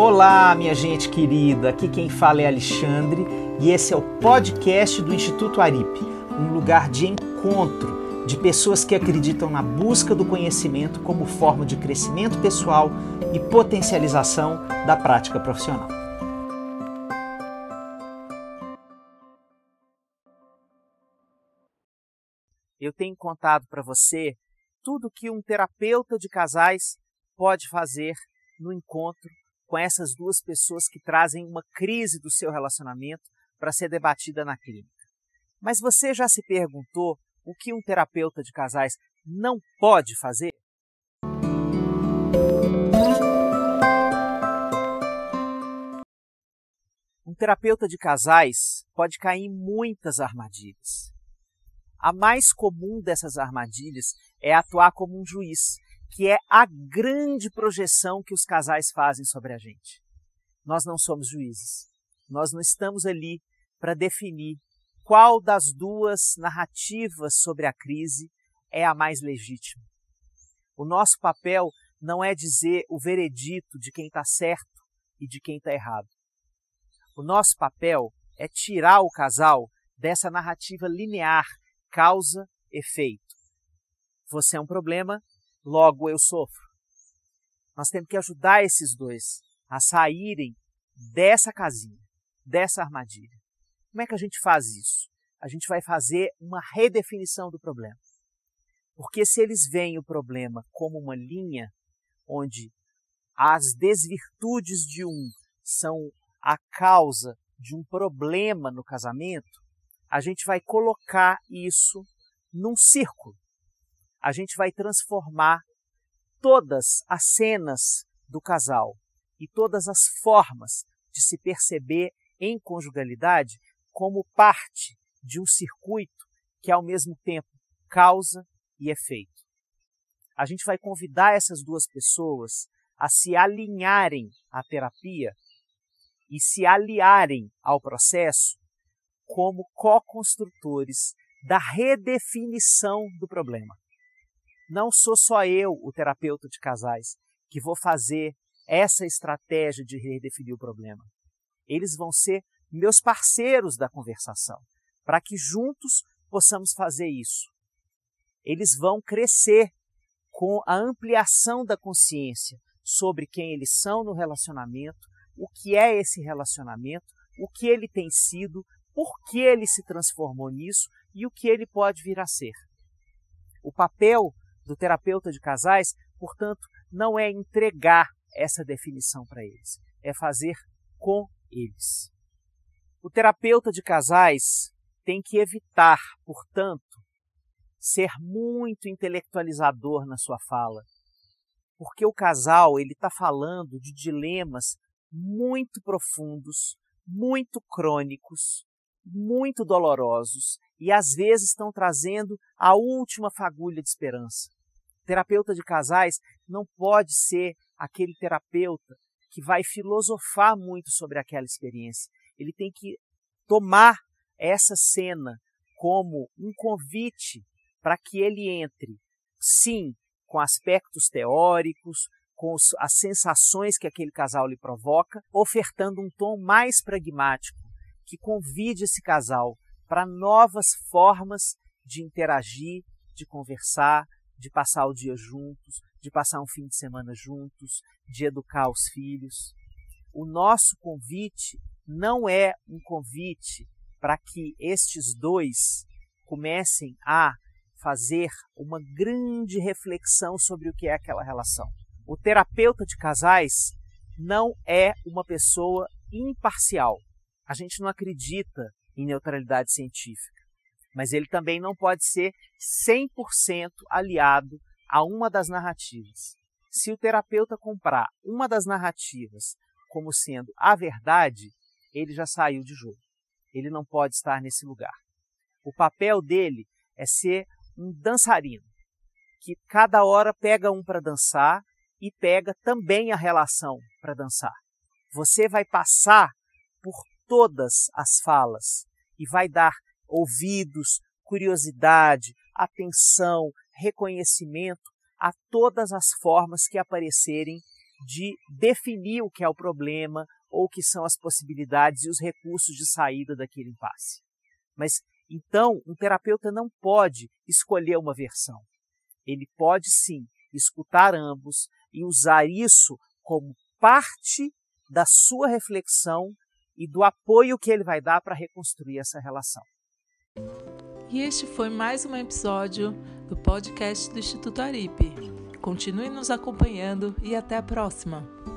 Olá, minha gente querida. Aqui quem fala é Alexandre e esse é o podcast do Instituto Aripe, um lugar de encontro de pessoas que acreditam na busca do conhecimento como forma de crescimento pessoal e potencialização da prática profissional. Eu tenho contado para você tudo que um terapeuta de casais pode fazer no encontro com essas duas pessoas que trazem uma crise do seu relacionamento para ser debatida na clínica. Mas você já se perguntou o que um terapeuta de casais não pode fazer? Um terapeuta de casais pode cair em muitas armadilhas. A mais comum dessas armadilhas é atuar como um juiz, que é a grande projeção que os casais fazem sobre a gente. Nós não somos juízes. Nós não estamos ali para definir qual das duas narrativas sobre a crise é a mais legítima. O nosso papel não é dizer o veredito de quem está certo e de quem está errado. O nosso papel é tirar o casal dessa narrativa linear, causa-efeito. Você é um problema, logo eu sofro. Nós temos que ajudar esses dois a saírem dessa casinha, dessa armadilha. Como é que a gente faz isso? A gente vai fazer uma redefinição do problema. Porque se eles veem o problema como uma linha onde as desvirtudes de um são a causa de um problema no casamento, a gente vai colocar isso num círculo a gente vai transformar todas as cenas do casal e todas as formas de se perceber em conjugalidade como parte de um circuito que, ao mesmo tempo, causa e efeito. A gente vai convidar essas duas pessoas a se alinharem à terapia e se aliarem ao processo como co-construtores da redefinição do problema não sou só eu, o terapeuta de casais, que vou fazer essa estratégia de redefinir o problema. Eles vão ser meus parceiros da conversação, para que juntos possamos fazer isso. Eles vão crescer com a ampliação da consciência sobre quem eles são no relacionamento, o que é esse relacionamento, o que ele tem sido, por que ele se transformou nisso e o que ele pode vir a ser. O papel do terapeuta de casais, portanto, não é entregar essa definição para eles, é fazer com eles. O terapeuta de casais tem que evitar, portanto, ser muito intelectualizador na sua fala, porque o casal ele está falando de dilemas muito profundos, muito crônicos, muito dolorosos e às vezes estão trazendo a última fagulha de esperança terapeuta de casais não pode ser aquele terapeuta que vai filosofar muito sobre aquela experiência. Ele tem que tomar essa cena como um convite para que ele entre, sim, com aspectos teóricos, com as sensações que aquele casal lhe provoca, ofertando um tom mais pragmático, que convide esse casal para novas formas de interagir, de conversar, de passar o dia juntos, de passar um fim de semana juntos, de educar os filhos. O nosso convite não é um convite para que estes dois comecem a fazer uma grande reflexão sobre o que é aquela relação. O terapeuta de casais não é uma pessoa imparcial. A gente não acredita em neutralidade científica mas ele também não pode ser 100% aliado a uma das narrativas. Se o terapeuta comprar uma das narrativas como sendo a verdade, ele já saiu de jogo. Ele não pode estar nesse lugar. O papel dele é ser um dançarino, que cada hora pega um para dançar e pega também a relação para dançar. Você vai passar por todas as falas e vai dar ouvidos, curiosidade, atenção, reconhecimento a todas as formas que aparecerem de definir o que é o problema ou o que são as possibilidades e os recursos de saída daquele impasse. Mas então, um terapeuta não pode escolher uma versão. Ele pode sim escutar ambos e usar isso como parte da sua reflexão e do apoio que ele vai dar para reconstruir essa relação. E este foi mais um episódio do podcast do Instituto Aripe. Continue nos acompanhando e até a próxima!